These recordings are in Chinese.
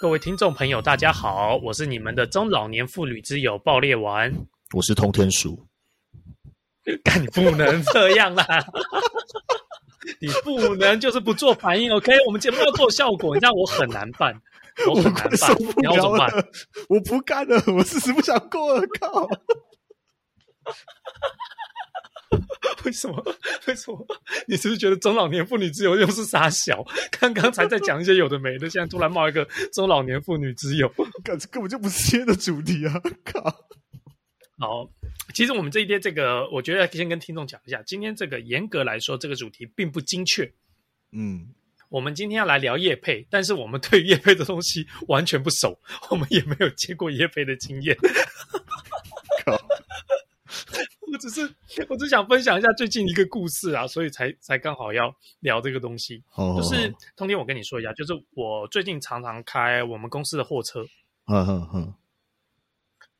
各位听众朋友，大家好，我是你们的中老年妇女之友爆裂丸，我是通天鼠。干，你不能这样啦！你不能就是不做反应，OK？我们节目要做效果，你让我很难办，我很难办，你要怎么办？我不干了，我事实不想过了，靠！为什么？为什么？你是不是觉得中老年妇女之友又是傻小？刚刚才在讲一些有的没的，现在突然冒一个中老年妇女之友，根根本就不是今天的主题啊！靠！好，其实我们这一天这个，我觉得先跟听众讲一下，今天这个严格来说，这个主题并不精确。嗯，我们今天要来聊叶配，但是我们对叶配的东西完全不熟，我们也没有接过叶配的经验。只是，我只想分享一下最近一个故事啊，所以才才刚好要聊这个东西。哦，就是通天，我跟你说一下，就是我最近常常开我们公司的货车。嗯嗯嗯。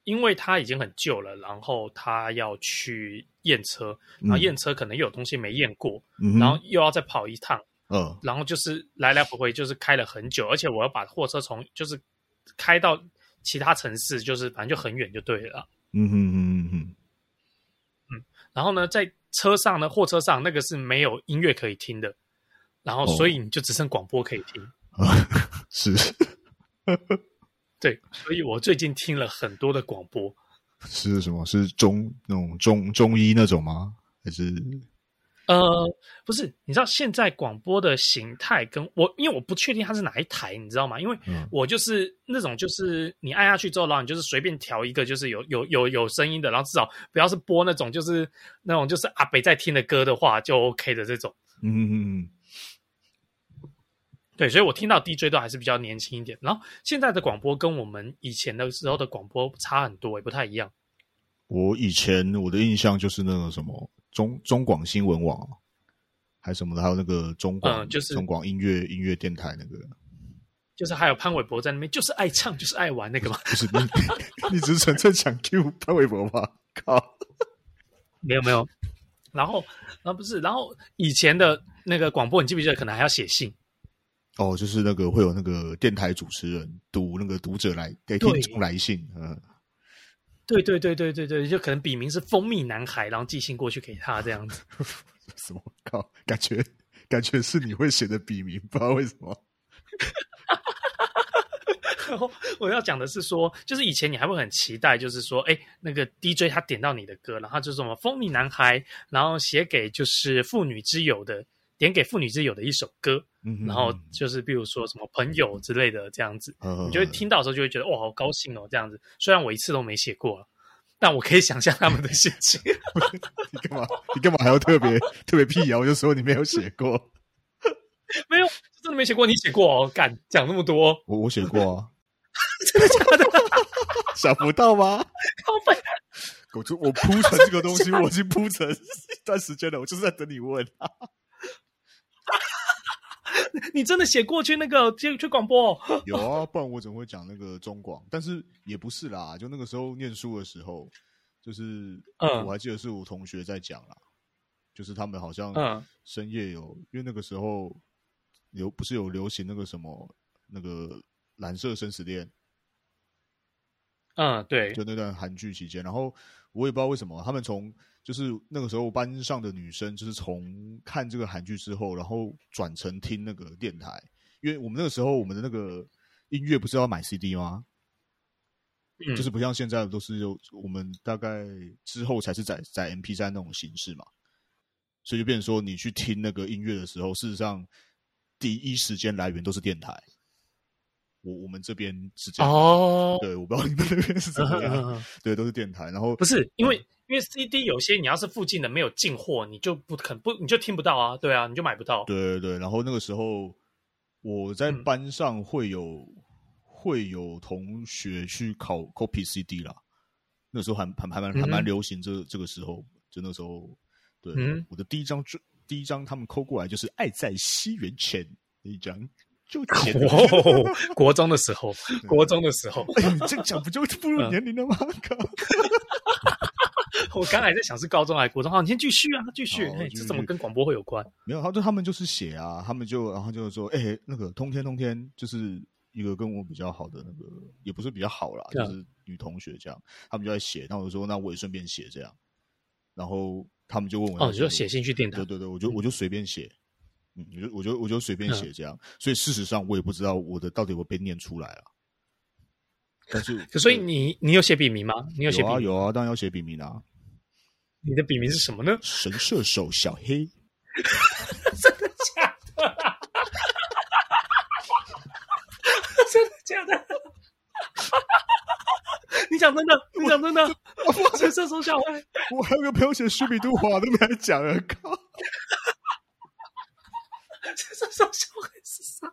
因为它已经很旧了，然后他要去验车，然后验车可能又有东西没验过，嗯，然后又要再跑一趟。嗯，然后就是来来回回，就是开了很久，而且我要把货车从就是开到其他城市，就是反正就很远就对了。嗯哼嗯嗯嗯。嗯，然后呢，在车上呢，货车上那个是没有音乐可以听的，然后所以你就只剩广播可以听。哦、是，对，所以我最近听了很多的广播。是什么？是中那种中中医那种吗？还是？呃，不是，你知道现在广播的形态跟我，因为我不确定它是哪一台，你知道吗？因为我就是那种，就是你按下去之后，然后你就是随便调一个，就是有有有有声音的，然后至少不要是播那种，就是那种就是阿北在听的歌的话，就 OK 的这种。嗯嗯嗯。对，所以我听到 DJ 都还是比较年轻一点。然后现在的广播跟我们以前的时候的广播差很多，也不太一样。我以前我的印象就是那个什么。中中广新闻网，还是什么的，还有那个中广、嗯，就是中广音乐音乐电台那个，就是还有潘玮柏在那边，就是爱唱，就是爱玩那个嘛。不是你，你只是纯粹想 Q 潘玮柏吧？靠，没有没有。然后啊不是，然后以前的那个广播，你记不记得可能还要写信？哦，就是那个会有那个电台主持人读那个读者来给听众来信，嗯。对对对对对对，就可能笔名是蜂蜜男孩，然后寄信过去给他这样子。什么靠？感觉感觉是你会写的笔名，不知道为什么。然后我要讲的是说，就是以前你还会很期待，就是说，哎，那个 DJ 他点到你的歌，然后就是什么蜂蜜男孩，然后写给就是妇女之友的。点给妇女之友的一首歌，嗯，然后就是比如说什么朋友之类的这样子，嗯，你就会听到的时候就会觉得哇，好高兴哦，这样子。虽然我一次都没写过，但我可以想象他们的心情。你干嘛？你干嘛还要特别特别辟谣？就说你没有写过？没有，真的没写过。你写过哦？敢，讲那么多，我我写过啊。真的假的？想不到吗？靠北！我就我铺成这个东西，我已经铺成一段时间了，我就是在等你问。你真的写过去那个去去广播？有啊，不然我怎么会讲那个中广？但是也不是啦，就那个时候念书的时候，就是嗯，我还记得是我同学在讲啦，就是他们好像深夜有，因为那个时候有不是有流行那个什么那个蓝色生死恋，嗯，对，就那段韩剧期间，然后我也不知道为什么他们从。就是那个时候，班上的女生就是从看这个韩剧之后，然后转成听那个电台，因为我们那个时候我们的那个音乐不是要买 CD 吗？嗯，就是不像现在都是有，我们大概之后才是在在 M P 三那种形式嘛，所以就变成说你去听那个音乐的时候，事实上第一时间来源都是电台。我我们这边是这样哦，对，我不知道你们那边是怎么样，对，都是电台，然后不是因为。嗯。因为 CD 有些你要是附近的没有进货，你就不肯不你就听不到啊，对啊，你就买不到。对对对，然后那个时候我在班上会有、嗯、会有同学去考 copy CD 啦，那时候还还还蛮还蛮流行这、嗯、这个时候，就那时候对、嗯、我的第一张第一张他们抠过来就是《爱在西元前》那一张，就前、哦、国中的时候，国中的时候，哎，你这讲不就步入年龄了吗？我刚才在想是高中还是国中，好，你先继续啊，继续。哎，这怎么跟广播会有关？没有，他就他们就是写啊，他们就然后就是说，哎、欸，那个通天通天，就是一个跟我比较好的那个，也不是比较好啦，就是女同学这样，他们就在写，那我就说那我也顺便写这样，然后他们就问我，哦，你就写信去电台，对对对，我就我就随便写，嗯，我就我就我就随便写这样，所以事实上我也不知道我的到底会被念出来了，但是，所以你你有写笔名吗？你有写笔名？有啊，当然要写笔名啊。你的笔名是什么呢？神射手小黑。真的假的？真的假的？你讲真的？你讲真的？神射手小黑。我还有个朋友写舒比杜华都没来讲啊，靠！神射手小黑是啥？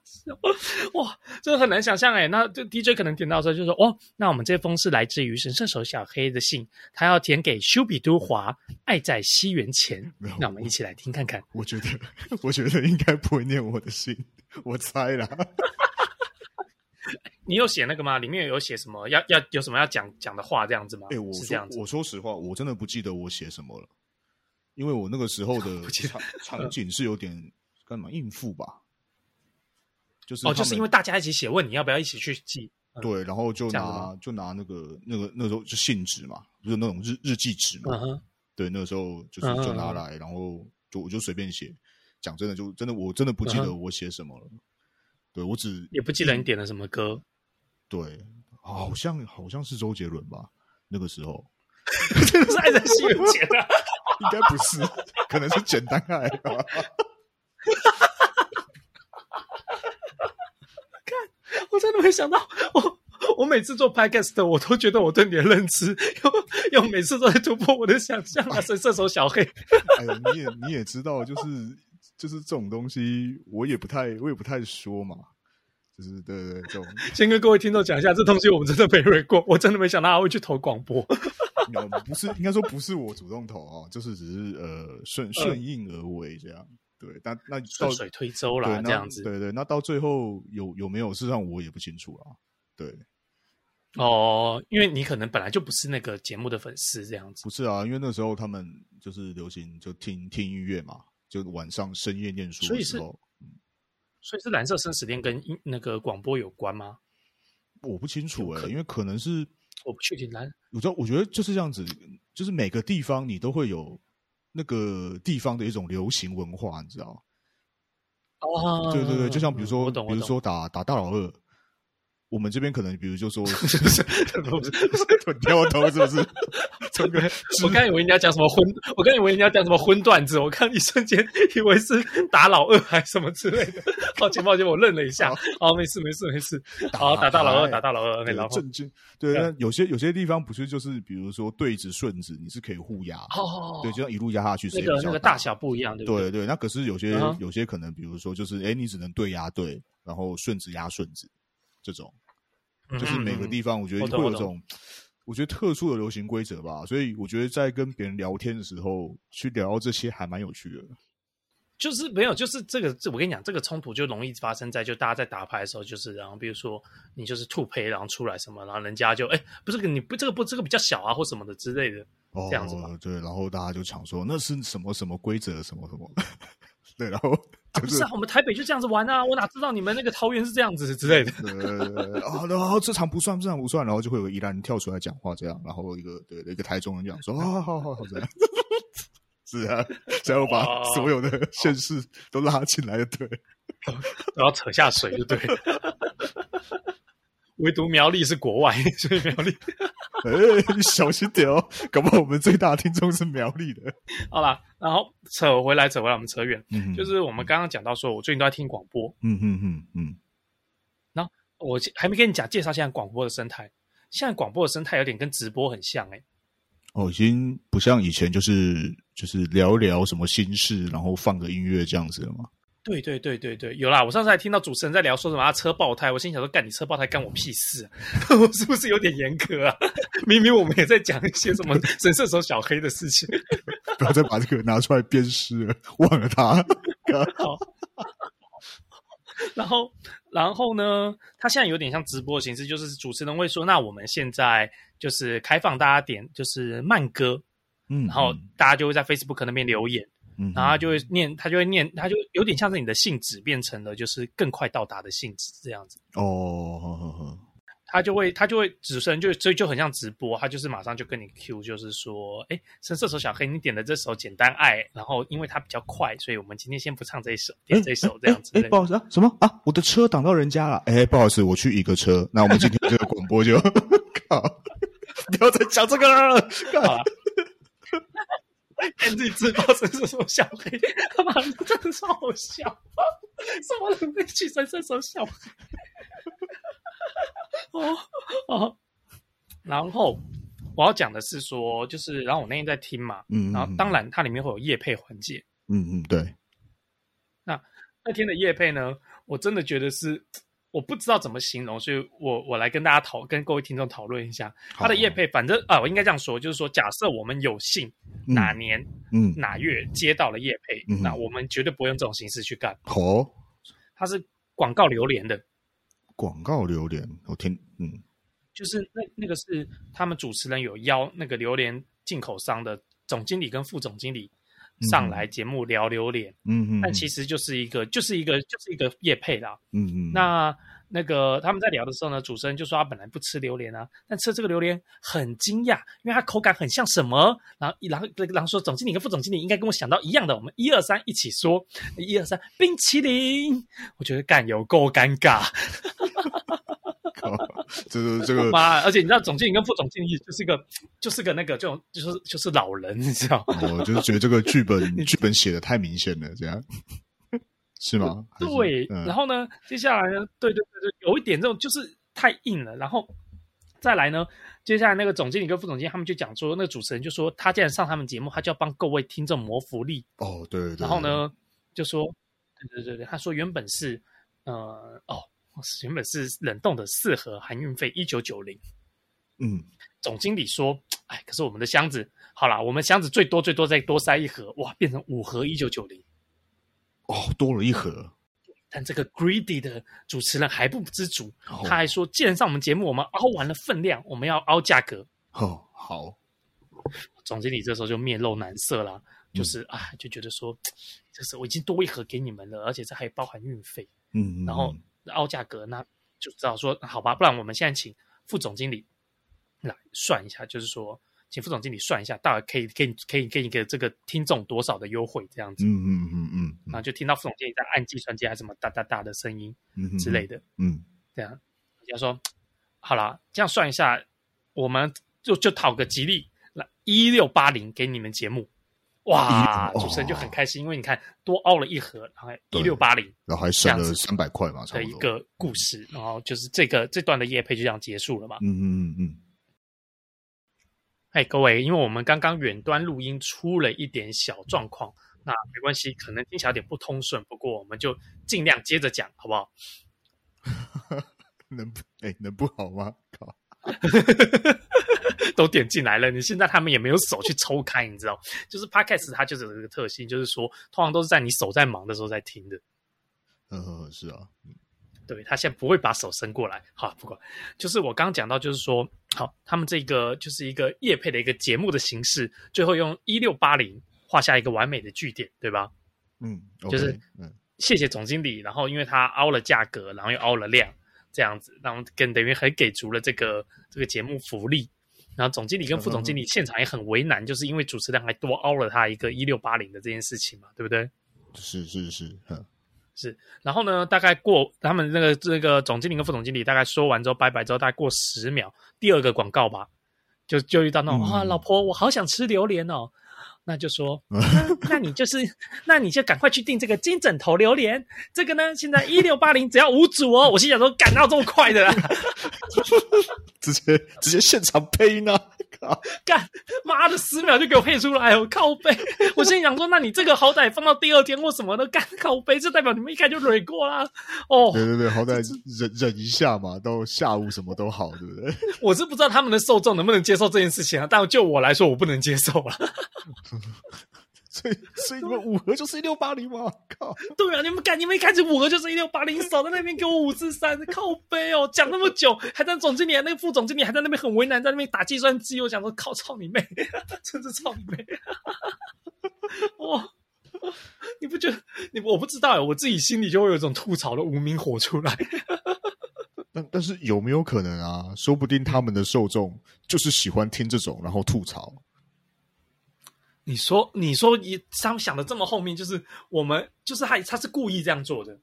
哇，这很难想象哎。那这 DJ 可能点到的时候就说：“哦，那我们这封是来自于神射手小黑的信，他要填给修比都华，爱在西元前。”那我们一起来听看看。我觉得，我觉得应该不会念我的信，我猜啦。你有写那个吗？里面有写什么？要要有什么要讲讲的话这样子吗？哎，我是这样子。我说实话，我真的不记得我写什么了，因为我那个时候的 场场景是有点干嘛应付吧。就是哦，就是因为大家一起写，问你要不要一起去记，嗯、对，然后就拿就拿那个那个那时候就信纸嘛，就是那种日日记纸嘛，嗯、对，那个时候就是就拿来，嗯、然后就我就随便写。讲真的，就真的我真的不记得我写什么了。嗯、对我只也不记得你点了什么歌。对，好像好像是周杰伦吧，那个时候真 的是爱在西元前啊？应该不是，可能是简单爱吧。我真的没想到，我我每次做 podcast，我都觉得我对你的认知又又每次都在突破我的想象啊！神射手小黑，哎呀，你也你也知道，就是就是这种东西，我也不太我也不太说嘛，就是对对对，这种 先跟各位听众讲一下，这东西我们真的没瑞过，我真的没想到他会去投广播，不是应该说不是我主动投啊，就是只是呃顺顺应而为这样。对，但那顺水推舟啦，这样子。对对，那到最后有有没有？事实上我也不清楚啊。对，哦，因为你可能本来就不是那个节目的粉丝，这样子。不是啊，因为那时候他们就是流行就听听音乐嘛，就晚上深夜念书的时候。所以是，嗯、所以是蓝色生死恋跟那个广播有关吗？我不清楚哎、欸，因为可能是我不确定蓝。我知道，我觉得就是这样子，就是每个地方你都会有。那个地方的一种流行文化，你知道？哦，对对对，就像比如说，比如说打打大老二。我们这边可能，比如就说，不是不是臀跳投，是不是？我刚以为你要讲什么荤，我刚以为你要讲什么荤段子，我刚一瞬间以为是打老二还是什么之类的。抱歉抱歉，我愣了一下。好，没事没事没事。好，打大老二，打大老二，然后震惊。对，那有些有些地方不是就是，比如说对子顺子，你是可以互压。哦，对，就像一路压下去，那个那个大小不一样，对不对？对对，那可是有些有些可能，比如说就是，哎，你只能对压对，然后顺子压顺子。这种就是每个地方，我觉得会有这种，我觉得特殊的流行规则吧。所以我觉得在跟别人聊天的时候，去聊这些还蛮有趣的。就是没有，就是这个，这我跟你讲，这个冲突就容易发生在就大家在打牌的时候，就是然后比如说你就是吐胚，然后出来什么，然后人家就哎，不是你不这个不这个比较小啊，或什么的之类的，这样子嘛。对，然后大家就抢说那是什么什么规则，什么什么。对，然后、就是啊、不是啊，我们台北就这样子玩啊，我哪知道你们那个桃园是这样子之类的。对对对，啊，然后这场不算，这场不算，然后就会有宜兰人跳出来讲话，这样，然后一个对一个台中人讲说啊，好好好这样，是啊，然后把所有的县市都拉进来，对，然后扯下水就对，唯独苗栗是国外，所以苗栗。哎，你小心点哦，搞不好我们最大的听众是苗栗的。好啦，然后扯回来，扯回来，我们扯远，嗯、就是我们刚刚讲到说，我最近都在听广播，嗯嗯嗯嗯。然后我还没跟你讲介绍现在广播的生态，现在广播的生态有点跟直播很像哎、欸。哦，已经不像以前，就是就是聊聊什么心事，然后放个音乐这样子了吗？对对对对对，有啦！我上次还听到主持人在聊说什么他车爆胎，我心想说干你车爆胎干我屁事啊！我是不是有点严格啊？明明我们也在讲一些什么 神射手小黑的事情，不要再把这个拿出来鞭尸了，忘了他。好，然后然后呢，他现在有点像直播的形式，就是主持人会说：“那我们现在就是开放大家点，就是慢歌，嗯，然后大家就会在 Facebook 那边留言。”嗯，然后他就会念，他就会念，他就有点像是你的信纸变成了就是更快到达的信纸这样子。哦，呵呵呵。他就会，他就会，主持人就所以就很像直播，他就是马上就跟你 Q，就是说，哎，神射手小黑，你点的这首简单爱，然后因为它比较快，所以我们今天先不唱这一首，点这一首这样子。哎，不好意思啊，什么啊？我的车挡到人家了，哎，不好意思，我去一个车，那我们今天这个广播就，靠，不要再讲这个了，靠。自己自爆神射手小黑，他妈的真的超好笑，什么人会去神射手小黑？哦哦，然后我要讲的是说，就是然后我那天在听嘛，嗯，然后当然它里面会有夜配环节，嗯嗯，对。那那天的夜配呢，我真的觉得是我不知道怎么形容，所以我我来跟大家讨跟各位听众讨论一下它的业配。反正啊，我应该这样说，就是说，假设我们有幸哪年嗯哪月接到了业配，那我们绝对不会用这种形式去干。哦，它是广告留连的。广告榴莲，我听，嗯，就是那那个是他们主持人有邀那个榴莲进口商的总经理跟副总经理上来节目聊榴莲，嗯嗯，但其实就是一个就是一个就是一个叶配啦，嗯嗯，那那个他们在聊的时候呢，主持人就说他本来不吃榴莲啊，但吃这个榴莲很惊讶，因为它口感很像什么，然后然后然后说总经理跟副总经理应该跟我想到一样的，我们一二三一起说，一二三冰淇淋，我觉得干有够尴尬。这个这个妈！而且你知道，总经理跟副总经理就是一个，就是个那个，这种就是就是老人，你知道吗？我就是觉得这个剧本剧本写的太明显了，这样是吗？对。嗯、然后呢，接下来呢，对对对对，有一点这种就是太硬了。然后再来呢，接下来那个总经理跟副总经理他们就讲说，那个主持人就说，他既然上他们节目，他就要帮各位听众谋福利。哦，对，对对。然后呢，就说，对对对对，他说原本是，呃，哦。原本是冷冻的四盒含运费一九九零，嗯，总经理说，哎，可是我们的箱子好啦，我们箱子最多最多再多塞一盒，哇，变成五盒一九九零，哦，多了一盒。但这个 greedy 的主持人还不知足，哦、他还说，既然上我们节目，我们凹完了分量，我们要凹价格。哦，好。总经理这时候就面露难色了，就是啊、嗯，就觉得说，这是我已经多一盒给你们了，而且这还包含运费，嗯，然后。凹价格，那就知道说好吧，不然我们现在请副总经理来算一下，就是说，请副总经理算一下，大概可以给可以给你个这个听众多少的优惠这样子。嗯嗯嗯嗯。然后就听到副总经理在按计算机还是什么哒哒哒的声音，嗯之类的。嗯，这样，人家说好了，这样算一下，我们就就讨个吉利，来一六八零给你们节目。哇！主持人就很开心，哦，因为你看多凹了一盒，然后一六八零，然后还省了三百块嘛，差不多。的一个故事，然后就是这个这段的夜配就这样结束了嘛。嗯嗯嗯嗯。哎，各位，因为我们刚刚远端录音出了一点小状况，那没关系，可能听起来有点不通顺，不过我们就尽量接着讲，好不好？能不哎能不好吗？靠！都点进来了，你现在他们也没有手去抽开，你知道？就是 Podcast 它就是有这个特性，就是说通常都是在你手在忙的时候在听的。嗯，是啊，对，他现在不会把手伸过来。好，不管，就是我刚刚讲到，就是说，好，他们这个就是一个夜配的一个节目的形式，最后用一六八零画下一个完美的句点，对吧？嗯，okay, 就是嗯，谢谢总经理，然后因为他凹了价格，然后又凹了量，这样子，然后跟等于还给足了这个这个节目福利。然后总经理跟副总经理现场也很为难，就是因为主持人还多凹了他一个一六八零的这件事情嘛，对不对？是是是，是。然后呢，大概过他们那个那个总经理跟副总经理大概说完之后拜拜之后，大概过十秒，第二个广告吧，就就遇到那种啊、嗯哦，老婆，我好想吃榴莲哦。那就说，那，那你就是，那你就赶快去订这个金枕头榴莲。这个呢，现在一六八零只要五组哦。我心想说，赶到这么快的啦，直接直接现场配呢？干妈的，十秒就给我配出来我，靠背。我心想说，那你这个好歹放到第二天或什么的，干靠背，这代表你们一开就蕊过啦。哦，对对对，好歹忍忍一下嘛，到下午什么都好，对不对？我是不知道他们的受众能不能接受这件事情啊，但就我来说，我不能接受了。所以，所以你们五盒就是一六八零吗？靠！对啊，你们干，你们一开始五盒就是一六八零，少在那边给我五四三，靠背哦！讲那么久，还在总经理那个副总经理还在那边很为难，在那边打计算机。我讲说，靠，操你妹！真是操你妹！哇！你不觉得你我不知道哎，我自己心里就会有一种吐槽的无名火出来。但但是有没有可能啊？说不定他们的受众就是喜欢听这种，然后吐槽。你说，你说，你他们想的这么后面，就是我们，就是他，他是故意这样做的。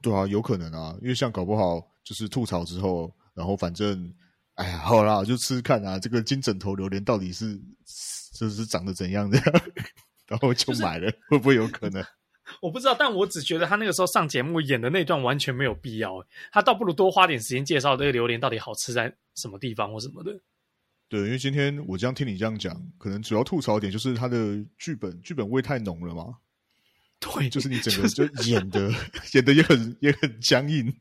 对啊，有可能啊，因为像搞不好就是吐槽之后，然后反正，哎呀，好啦，就吃吃看啊，这个金枕头榴莲到底是就是长得怎样的，然后就买了，就是、会不会有可能？我不知道，但我只觉得他那个时候上节目演的那段完全没有必要，他倒不如多花点时间介绍这个榴莲到底好吃在什么地方或什么的。对，因为今天我这样听你这样讲，可能主要吐槽点就是他的剧本剧本味太浓了嘛。对，就是你整个就演的、就是、演的也很也很僵硬，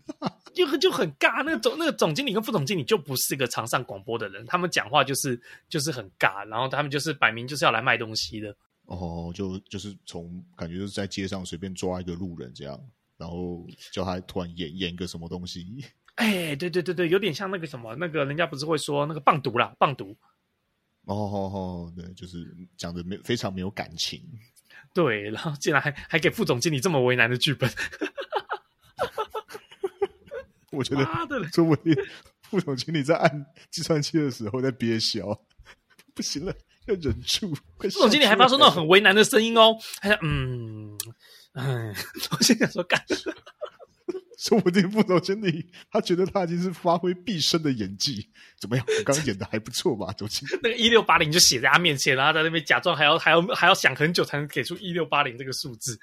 就很就很尬。那个总那个总经理跟副总经理就不是一个常上广播的人，他们讲话就是就是很尬，然后他们就是摆明就是要来卖东西的。哦，就就是从感觉就是在街上随便抓一个路人这样，然后叫他突然演演个什么东西。哎，对对对对，有点像那个什么，那个人家不是会说那个棒读啦，棒读。哦哦哦，对，就是讲的没非常没有感情。对，然后竟然还还给副总经理这么为难的剧本，我觉得作为副总经理在按计算器的时候在憋笑，不行了，要忍住。副总经理还发出那种很为难的声音哦，他说嗯嗯，我现在说干。说不定副总经理他觉得他已经是发挥毕生的演技，怎么样？我刚刚演的还不错吧？总经理 那个一六八零就写在他面前，然后在那边假装还要还要还要想很久才能给出一六八零这个数字。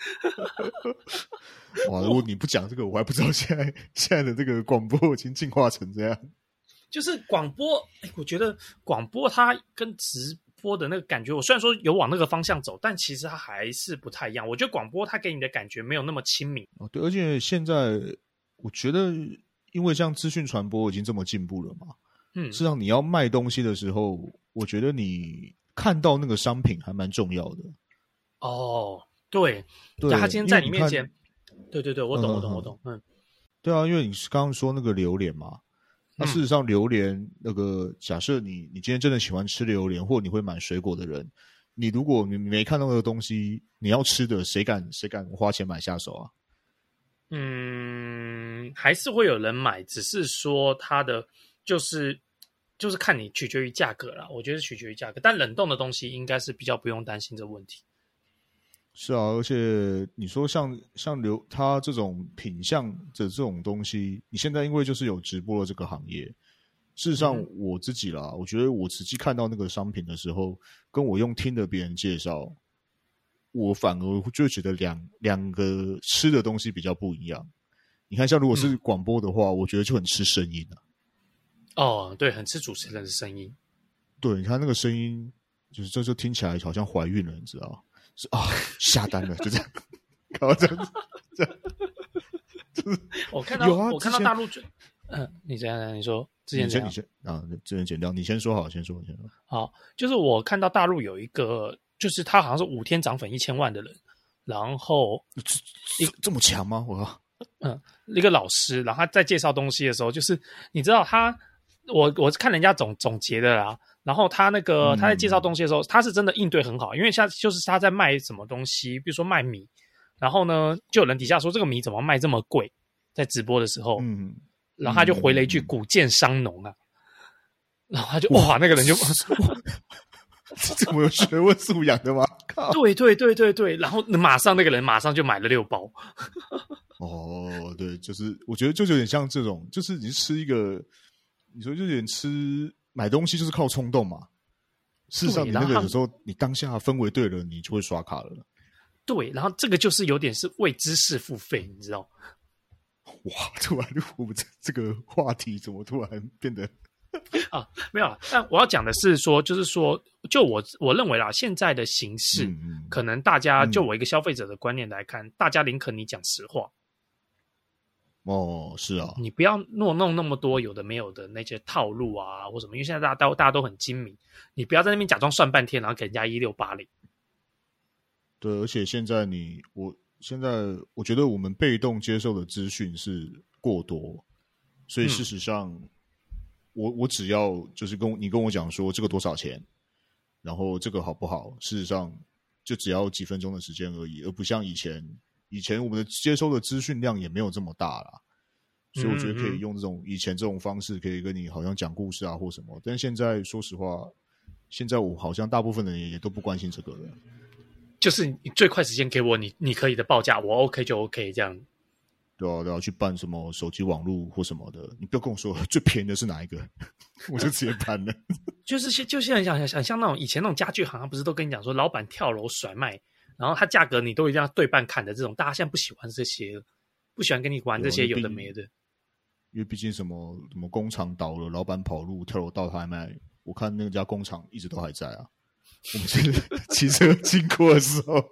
哇！如果你不讲这个，我还不知道现在现在的这个广播已经进化成这样。就是广播，哎，我觉得广播它跟直播的那个感觉，我虽然说有往那个方向走，但其实它还是不太一样。我觉得广播它给你的感觉没有那么亲民。哦，对，而且现在。我觉得，因为像资讯传播已经这么进步了嘛，嗯，实际上你要卖东西的时候，我觉得你看到那个商品还蛮重要的。哦，对，对，他今天在你面前，对对对，我懂，我懂，我懂，嗯，对啊，因为你是刚刚说那个榴莲嘛，那事实上榴莲那个，假设你你今天真的喜欢吃榴莲，或你会买水果的人，你如果你没看到那个东西，你要吃的，谁敢谁敢花钱买下手啊？嗯，还是会有人买，只是说它的就是就是看你取决于价格啦。我觉得取决于价格，但冷冻的东西应该是比较不用担心这个问题。是啊，而且你说像像刘他这种品相的这种东西，你现在因为就是有直播的这个行业，事实上我自己啦，嗯、我觉得我实际看到那个商品的时候，跟我用听的别人介绍。我反而就觉得两两个吃的东西比较不一样。你看，像如果是广播的话，嗯、我觉得就很吃声音啊。哦，对，很吃主持人的声音。对，你看那个声音，就是这就听起来好像怀孕了，你知道？是啊，下单了，就这样，搞这样子，这样。就是我看到，有啊，我看到大陆就，嗯、呃，你这样，你说之前这样，你先啊，之前剪掉，你先说好，先说，先说。好，就是我看到大陆有一个。就是他好像是五天涨粉一千万的人，然后这这么强吗？我嗯，一个老师，然后他在介绍东西的时候，就是你知道他，我我是看人家总总结的啦，然后他那个他在介绍东西的时候，嗯、他是真的应对很好，因为像就是他在卖什么东西，比如说卖米，然后呢，就有人底下说这个米怎么卖这么贵，在直播的时候，嗯，然后他就回了一句“古建商农”啊，然后他就哇，那个人就。这怎么有学问素养的吗？对对对对对，然后马上那个人马上就买了六包。哦，对，就是我觉得就是有点像这种，就是你吃一个，你说就有点吃买东西就是靠冲动嘛。事实上，你那个有时候你当下氛围对了，你就会刷卡了。对，然后这个就是有点是为知识付费，你知道？哇，突然我们这这个话题怎么突然变得？啊，没有了。但我要讲的是说，就是说，就我我认为啦，现在的形式，嗯、可能大家就我一个消费者的观念来看，嗯、大家宁可你讲实话。哦，是啊，你不要弄弄那么多有的没有的那些套路啊，或什么，因为现在大家都大家都很精明，你不要在那边假装算半天，然后给人家一六八零。对，而且现在你我现在我觉得我们被动接受的资讯是过多，所以事实上。嗯我我只要就是跟你跟我讲说这个多少钱，然后这个好不好？事实上，就只要几分钟的时间而已，而不像以前，以前我们的接收的资讯量也没有这么大啦。所以我觉得可以用这种以前这种方式，可以跟你好像讲故事啊或什么。但现在说实话，现在我好像大部分的人也都不关心这个了。就是你最快时间给我你你可以的报价，我 OK 就 OK 这样。对啊，对啊，去办什么手机网络或什么的，你不要跟我说 最便宜的是哪一个，我就直接办了。就是现就现在想想想像那种以前那种家具行，不是都跟你讲说老板跳楼甩卖，然后它价格你都一定要对半看的这种，大家现在不喜欢这些，不喜欢跟你玩这些有的没的。因为毕竟什么什么工厂倒了，老板跑路跳楼倒台卖，我看那家工厂一直都还在啊。我们现在 骑车经过的时候，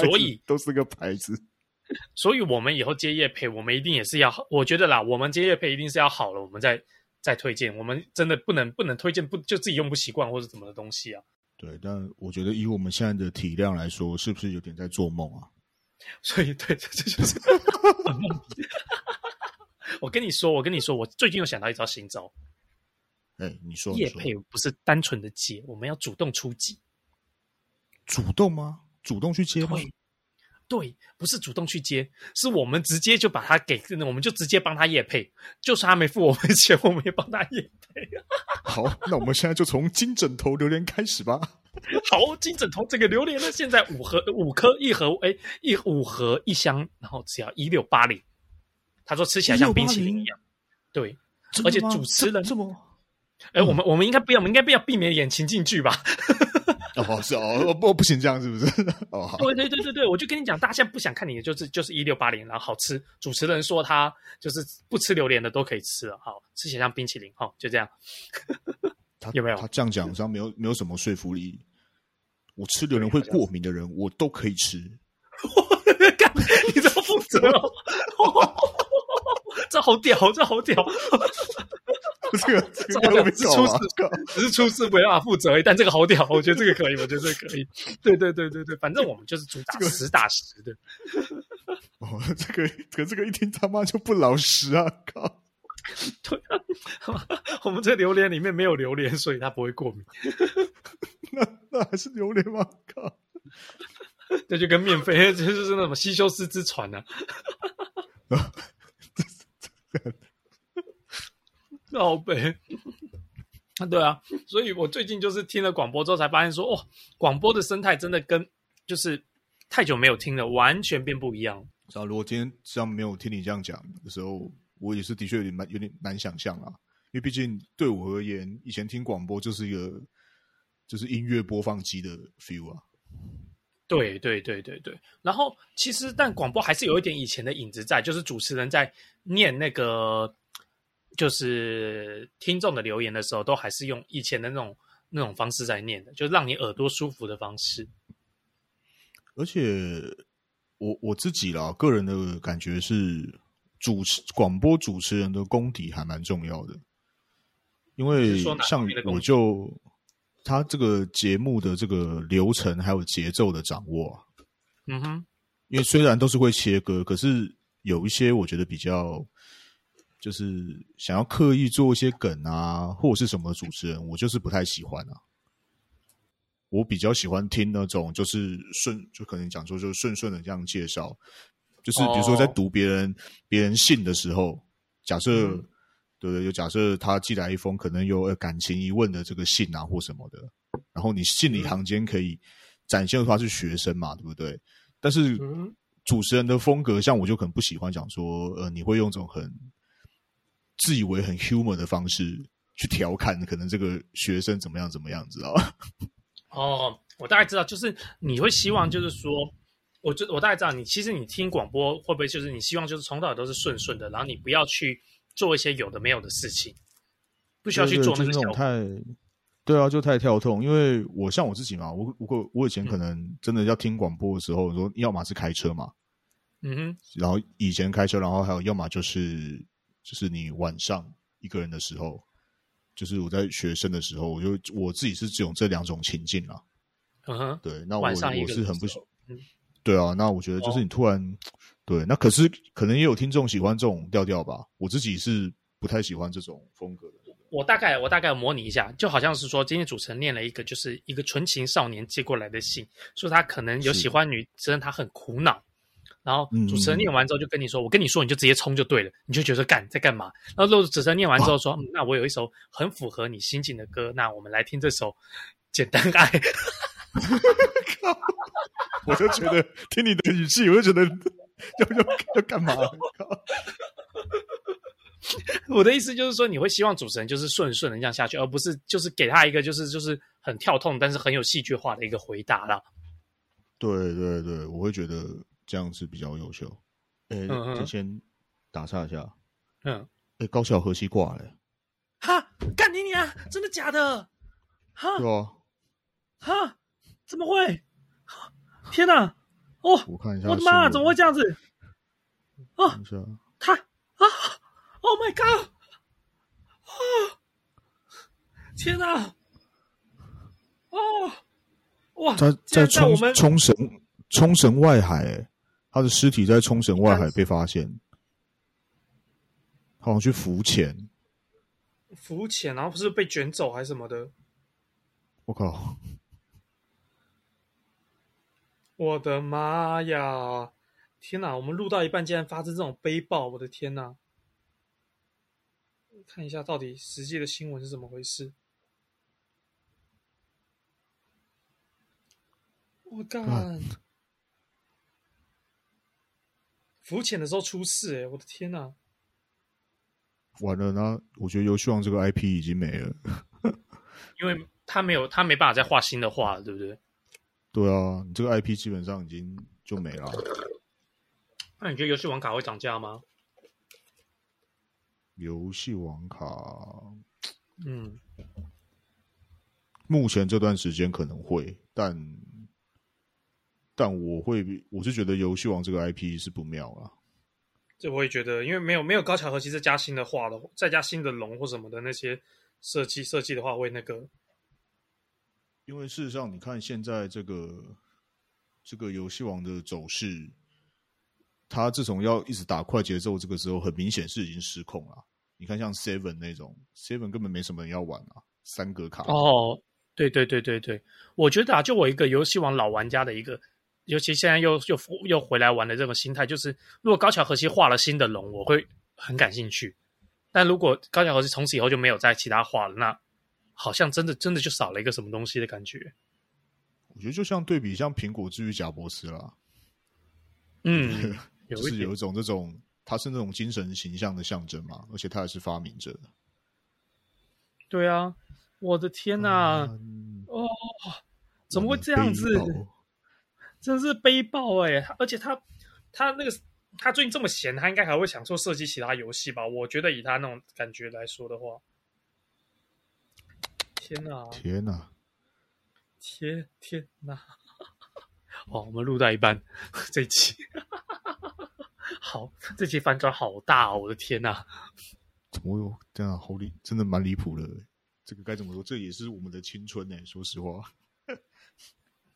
所以都是个牌子。所以我们以后接业配，我们一定也是要，我觉得啦，我们接业配一定是要好了，我们再再推荐。我们真的不能不能推荐不就自己用不习惯或者怎么的东西啊？对，但我觉得以我们现在的体量来说，是不是有点在做梦啊？所以对，这就是 我跟你说，我跟你说，我最近又想到一招新招。哎、欸，你说，叶配不是单纯的接，我们要主动出击。主动吗？主动去接吗？对，对，不是主动去接，是我们直接就把他给，我们就直接帮他业配，就算他没付我们钱，我们也帮他业配。好，那我们现在就从金枕头榴莲开始吧。好，金枕头这个榴莲呢，现在五盒五颗一盒，哎，一五盒一箱，然后只要一六八零。他说吃起来像冰淇淋一样，对，而且主持人这么，哎，我们我们应该不要，我们应该不要避免演情境剧吧？哦，是哦，不不行这样是不是？哦，好，对对对对对，我就跟你讲，大家现在不想看你的，就是就是一六八零，然后好吃。主持人说他就是不吃榴莲的都可以吃了，好，吃起来像冰淇淋，好，就这样。他有没有？他这样讲，好像没有没有什么说服力。我吃榴莲会过敏的人，我都可以吃。你这么负责哦。这好屌，这好屌！这个 这个没出事，只是出事没办法负责，但这个好屌，我觉得这个可以，我觉得这个可以。对对对对对，反正我们就是主打实打实的。哦，这个可这个一听他妈就不老实啊！靠，对啊，我们这榴莲里面没有榴莲，所以它不会过敏。那那还是榴莲吗？靠，这就跟免费，这就是那种西修斯之船呢、啊。老北，对啊，所以我最近就是听了广播之后，才发现说，哦，广播的生态真的跟就是太久没有听了，完全变不一样。知道，如果今天这样没有听你这样讲的时候，我也是的确有点蛮，有点难想象啊。因为毕竟对我而言，以前听广播就是一个就是音乐播放机的 feel 啊。对对对对对，然后其实但广播还是有一点以前的影子在，就是主持人在念那个就是听众的留言的时候，都还是用以前的那种那种方式在念的，就让你耳朵舒服的方式。而且我我自己啦，个人的感觉是，主持广播主持人的功底还蛮重要的，因为像我就。他这个节目的这个流程还有节奏的掌握，嗯哼，因为虽然都是会切歌，可是有一些我觉得比较就是想要刻意做一些梗啊，或者是什么主持人，我就是不太喜欢啊。我比较喜欢听那种就是顺，就可能讲说就是顺顺的这样介绍，就是比如说在读别人、哦、别人信的时候，假设。嗯对对，就假设他寄来一封可能有感情疑问的这个信啊，或什么的，然后你信里行间可以展现出他是学生嘛，对不对？但是主持人的风格，像我就可能不喜欢讲说，呃，你会用这种很自以为很 humor 的方式去调侃，可能这个学生怎么样怎么样，知道吧？哦，我大概知道，就是你会希望，就是说，我就我大概知道，你其实你听广播会不会就是你希望就是从头都是顺顺的，然后你不要去。做一些有的没有的事情，不需要去做那个种太，对啊，就太跳痛。因为我像我自己嘛，我我我以前可能真的要听广播的时候，说要么是开车嘛，嗯哼，然后以前开车，然后还有要么就是就是你晚上一个人的时候，就是我在学生的时候，我就我自己是只有这两种情境啦。嗯哼，对，那我我是很不喜，嗯，对啊，那我觉得就是你突然。哦对，那可是可能也有听众喜欢这种调调吧。我自己是不太喜欢这种风格的。我大概我大概模拟一下，就好像是说，今天主持人念了一个，就是一个纯情少年寄过来的信，说他可能有喜欢女生，他很苦恼。然后主持人念完之后就跟你说：“嗯、我跟你说，你就直接冲就对了。”你就觉得干在干嘛？然后主持人念完之后说、嗯：“那我有一首很符合你心境的歌，那我们来听这首《简单爱。” 我就觉得听你的语气，我就觉得要要要干嘛？我的意思就是说，你会希望主持人就是顺顺的这样下去，而不是就是给他一个就是就是很跳痛，但是很有戏剧化的一个回答啦。对对对，我会觉得这样子比较优秀。哎、欸，先打岔一下。嗯，哎、欸，高桥和希挂了。哈，干你娘！真的假的？哈，对啊。哈，怎么会？天哪！哦，我看一下，我的妈，怎么会这样子？哦，他啊！Oh my god！啊！天哪！哦！哇！在在冲冲绳冲绳外海，他的尸体在冲绳外海被发现，好像去浮潜。浮潜，然后不是被卷走还是什么的？我靠！我的妈呀！天哪！我们录到一半竟然发生这种悲报！我的天哪！看一下到底实际的新闻是怎么回事。我干！浮潜的时候出事哎、欸！我的天哪！完了，那我觉得游戏王这个 IP 已经没了，因为他没有，他没办法再画新的画了，对不对？对啊，你这个 IP 基本上已经就没了。那你觉得游戏王卡会涨价吗？游戏王卡，嗯，目前这段时间可能会，但但我会，我是觉得游戏王这个 IP 是不妙啊。这我也觉得，因为没有没有高桥和希再加新的画的，再加新的龙或什么的那些设计设计的话，会那个。因为事实上，你看现在这个这个游戏王的走势。他自从要一直打快节奏，这个时候很明显是已经失控了。你看，像 Seven 那种，Seven 根本没什么人要玩啊，三格卡。哦，对对对对对，我觉得啊，就我一个游戏王老玩家的一个，尤其现在又又又回来玩的这种心态，就是如果高桥和希画了新的龙，我会很感兴趣。但如果高桥和希从此以后就没有再其他画了，那好像真的真的就少了一个什么东西的感觉。我觉得就像对比，像苹果之于贾伯斯啦。嗯。就是有一种这种，他是那种精神形象的象征嘛，而且他也是发明者。对啊，我的天哪、啊嗯！哦，怎么会这样子？真是悲爆哎、欸！而且他他那个他最近这么闲，他应该还会想说设计其他游戏吧？我觉得以他那种感觉来说的话，天哪！天哪！天天哪！哦，我们录到一半，这一期。好，这期反转好大哦！我的天哪，怎么有这样好离，真的蛮离谱的。这个该怎么说？这也是我们的青春呢。说实话，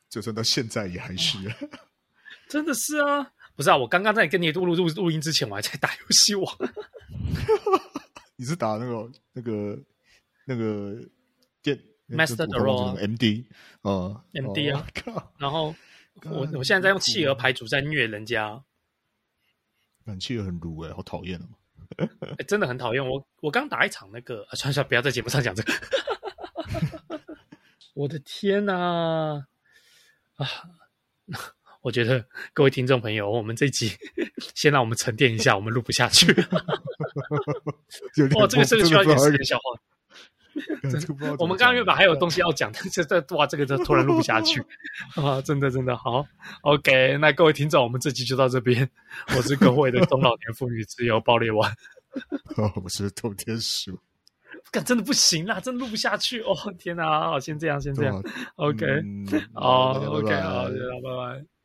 就算到现在也还是，真的是啊！不是啊，我刚刚在跟你录录录录音之前，我还在打游戏王。你是打那个那个那个电 Master the Role MD 啊，MD 啊，然后我我现在在用企鹅牌组在虐人家。感气很鲁哎，好讨厌哦！欸、真的很讨厌。我我刚打一场那个，啊，算了算了，不要在节目上讲这个。我的天哪！啊，我觉得各位听众朋友，我们这集 先让我们沉淀一下，我们录不下去。哇，这个这个需要一点时间消化。我们刚刚原本还有东西要讲，但是这哇，这个就突然录不下去 啊！真的真的好，OK，那各位听众，我们这集就到这边。我是各位的 中老年妇女之友爆裂丸，我是通天鼠，干真的不行啦，真的录不下去哦！天哪，好，先这样，先这样，OK，好，OK，好，拜拜。